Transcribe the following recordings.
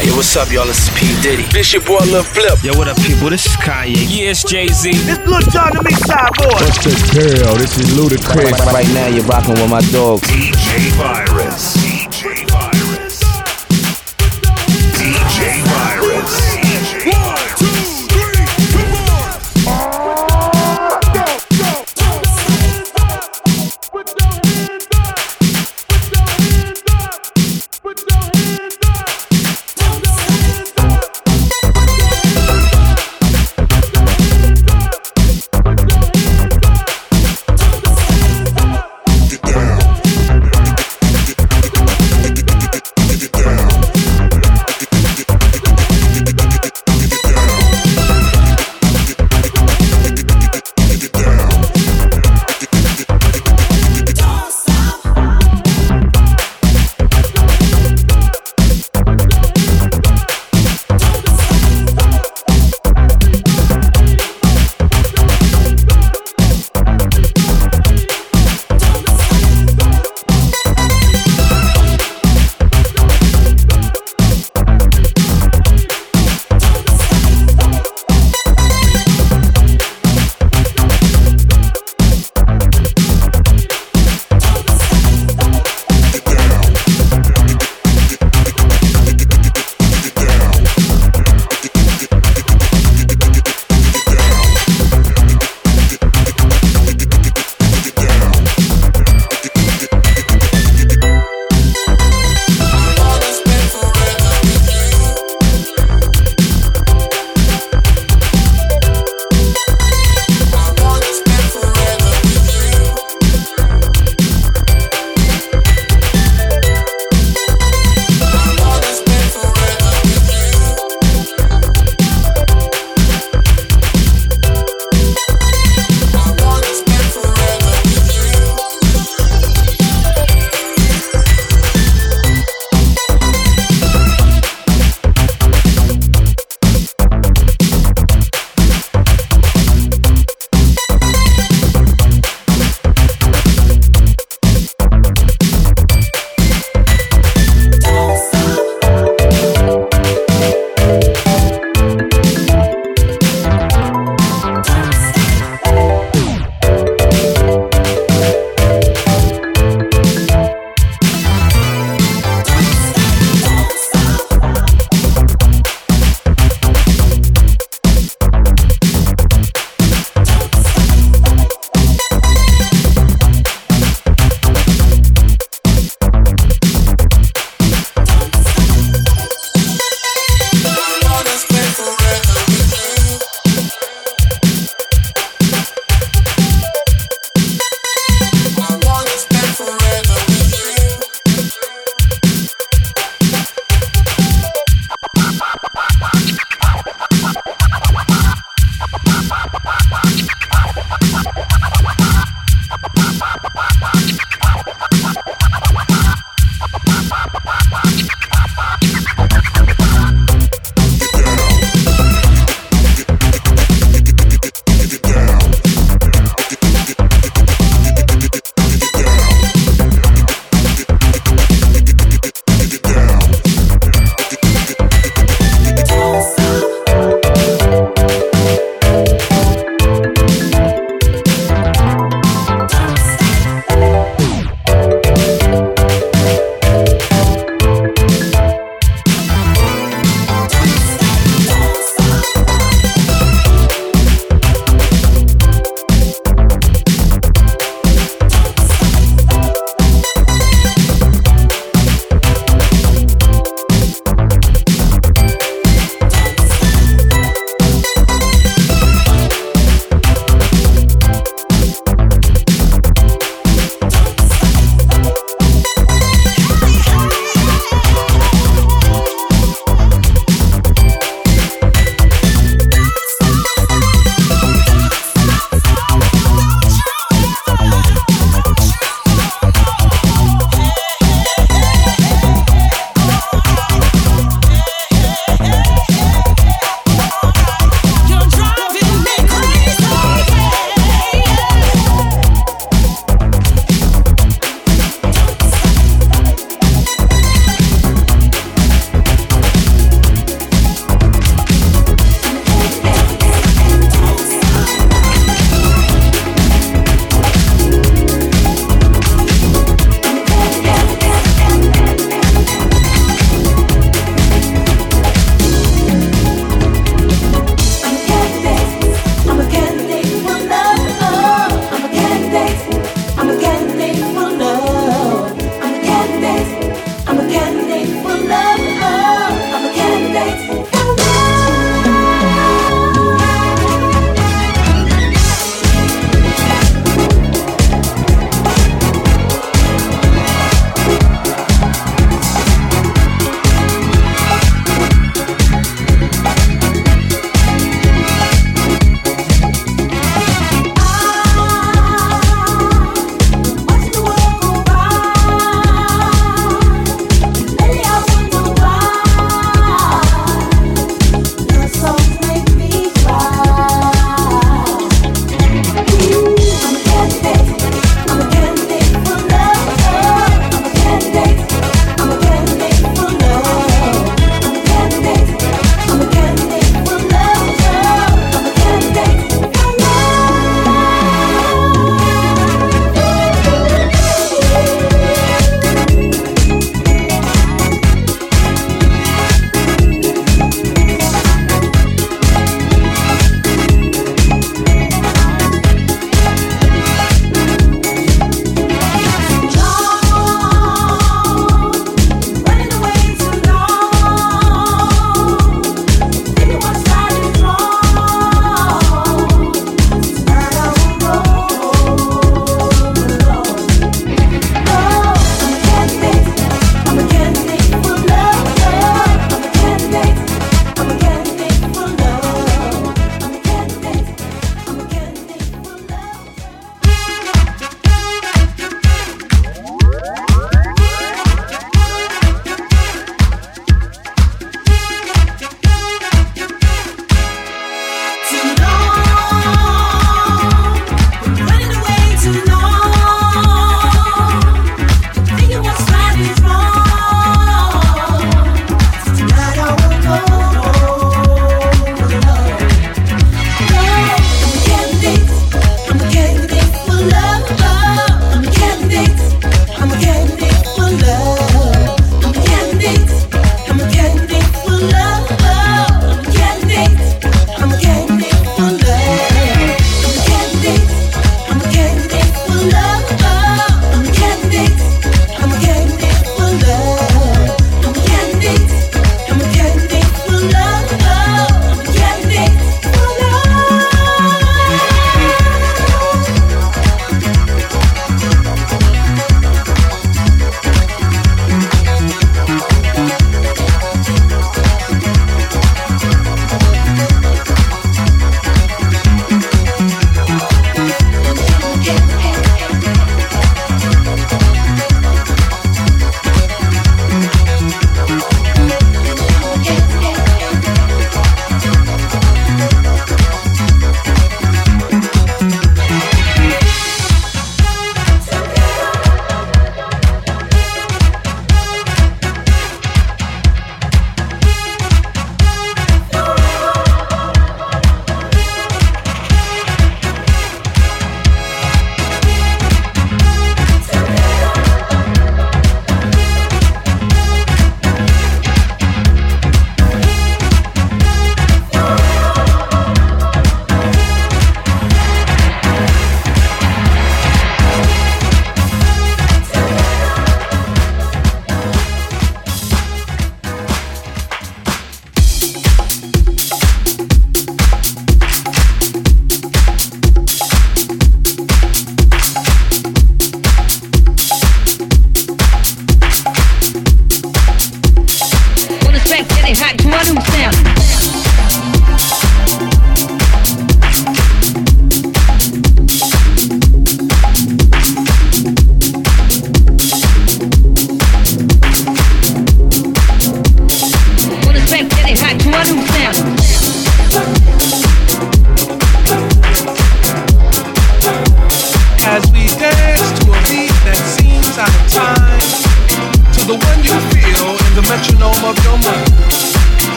Hey, yo, what's up, y'all? This is P. Diddy. This your boy Lil Flip. Yo, what up, people? This is Kanye. Yeah, it's Jay Z. This Lil Jon the Mix Side Boy. What's the deal? This is Ludacris. Right, right now, you're rocking with my dog. DJ Virus. DJ Virus.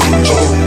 Yes, I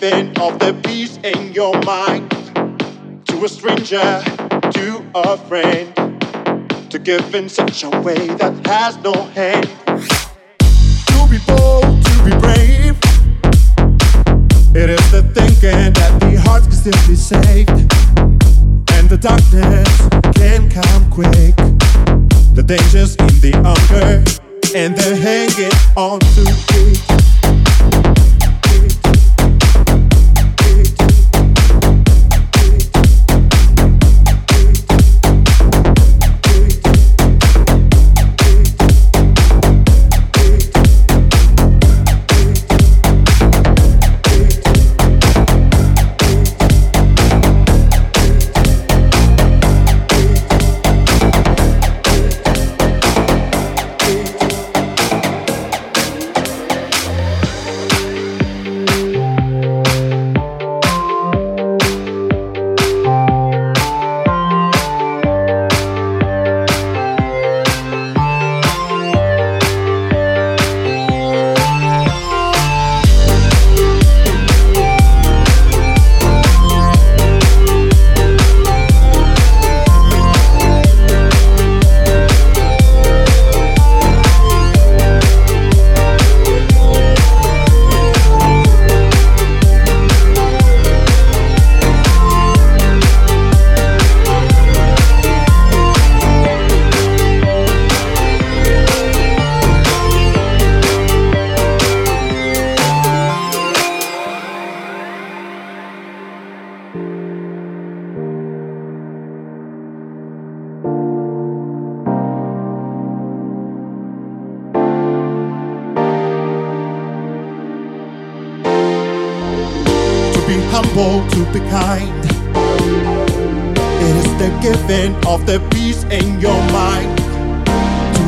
giving of the peace in your mind to a stranger, to a friend, to give in such a way that has no hand. To be bold, to be brave. It is the thinking that the heart can still be saved, and the darkness can come quick. The dangers in the hunger, and they're hanging on to it.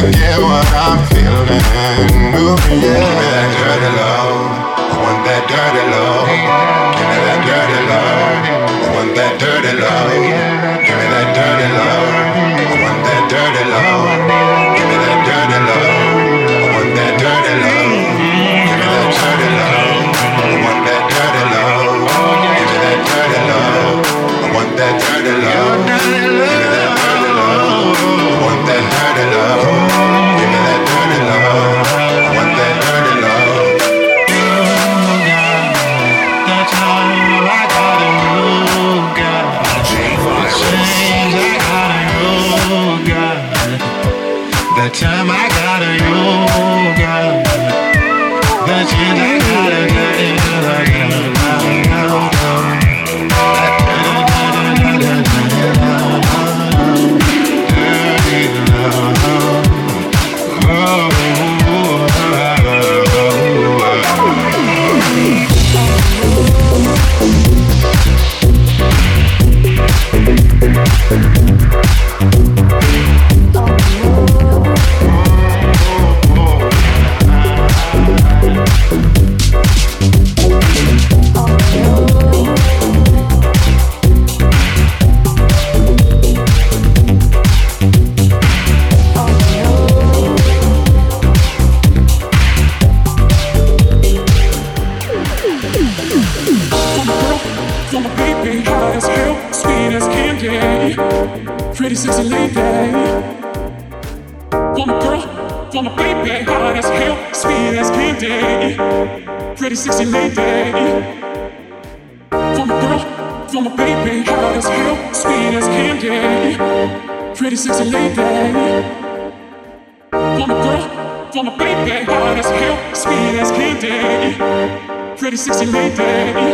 forget what I'm feeling. Ooh, yeah. Give me that dirty love. I want that dirty love. Give me that dirty love. I want that dirty love. Give me that dirty love. I want that dirty love. Give me that dirty love. I want that dirty love. Give me that dirty love. I want that dirty love. Give me that dirty love. I want that dirty love. since a lady. From a girl, from my baby, hard as hell, sweet as candy. Pretty sexy lady.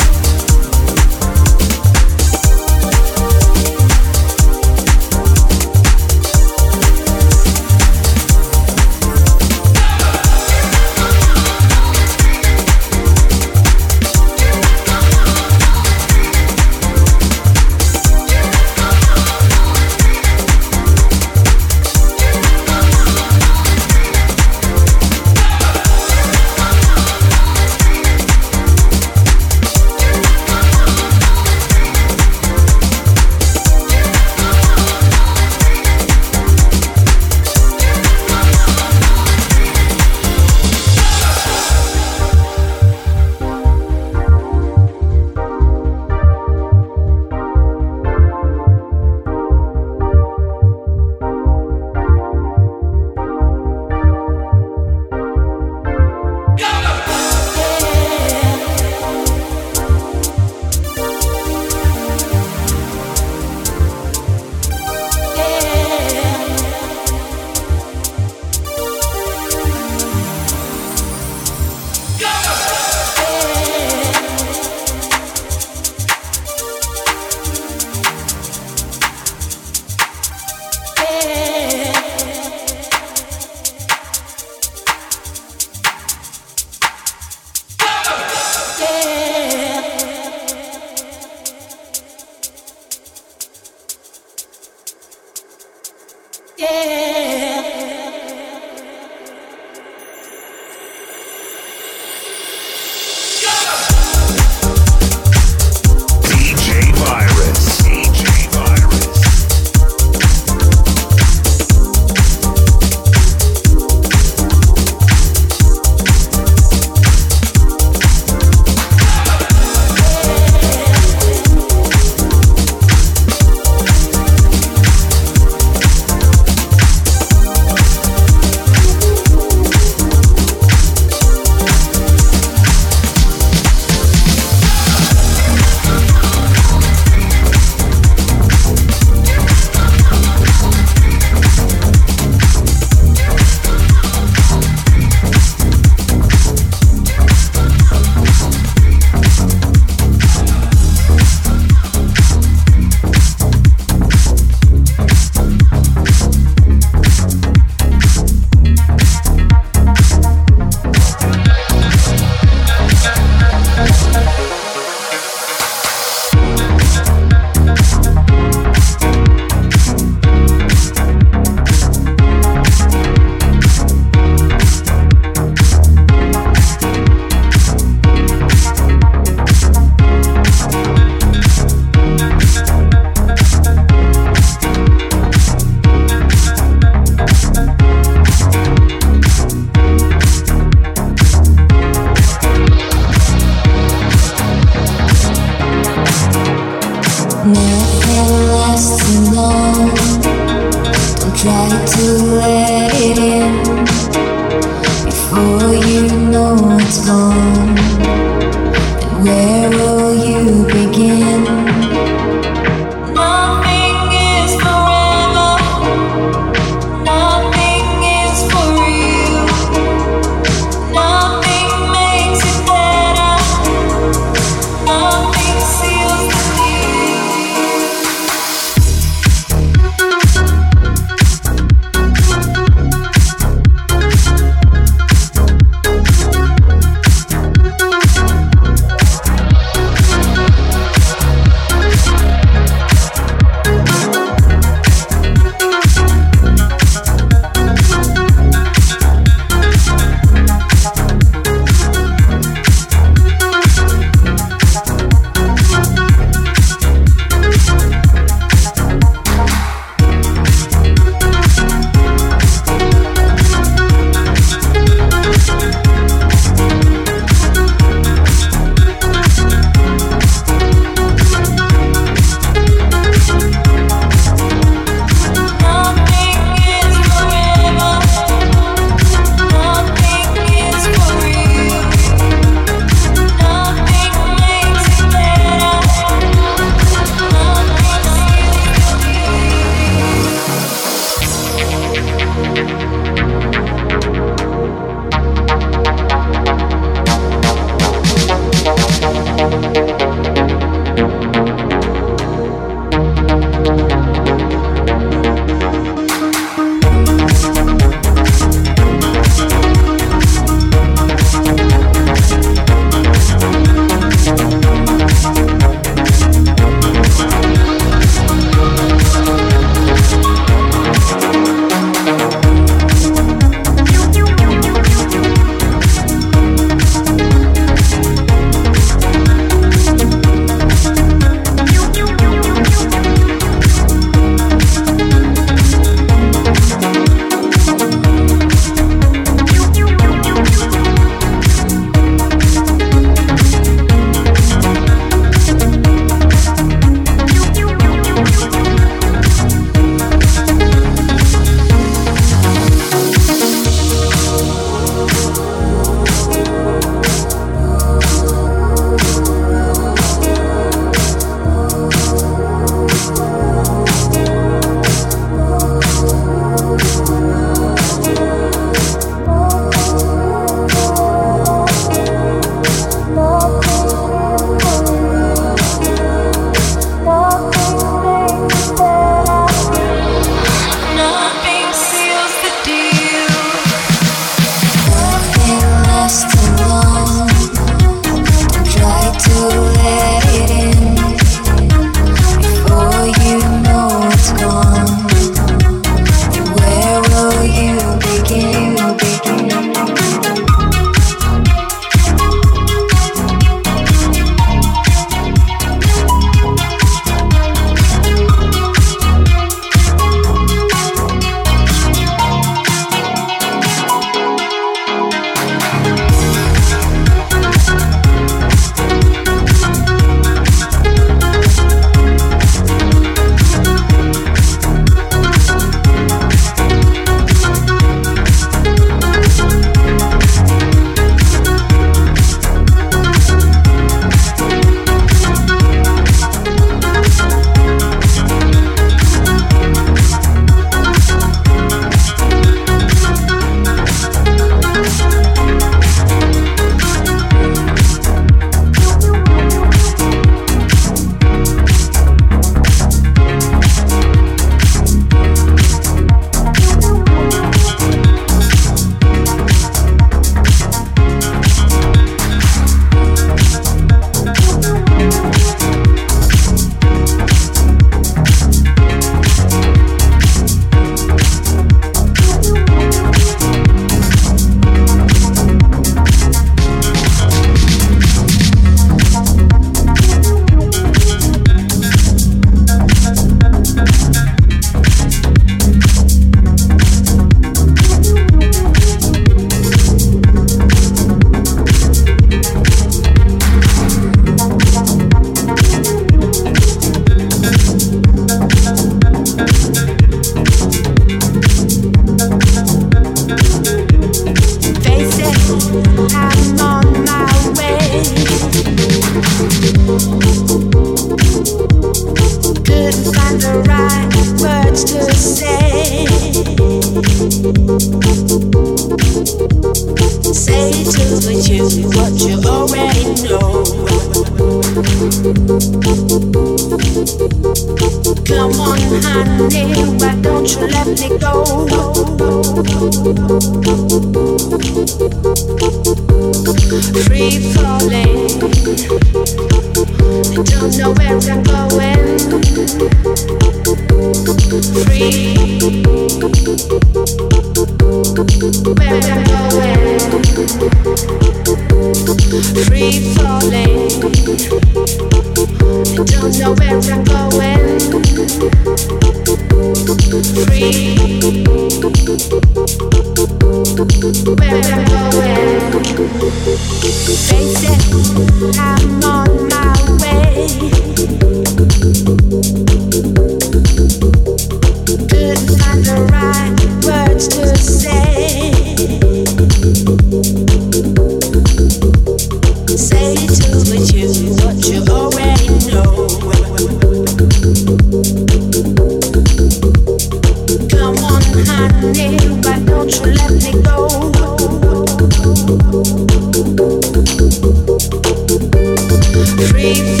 Free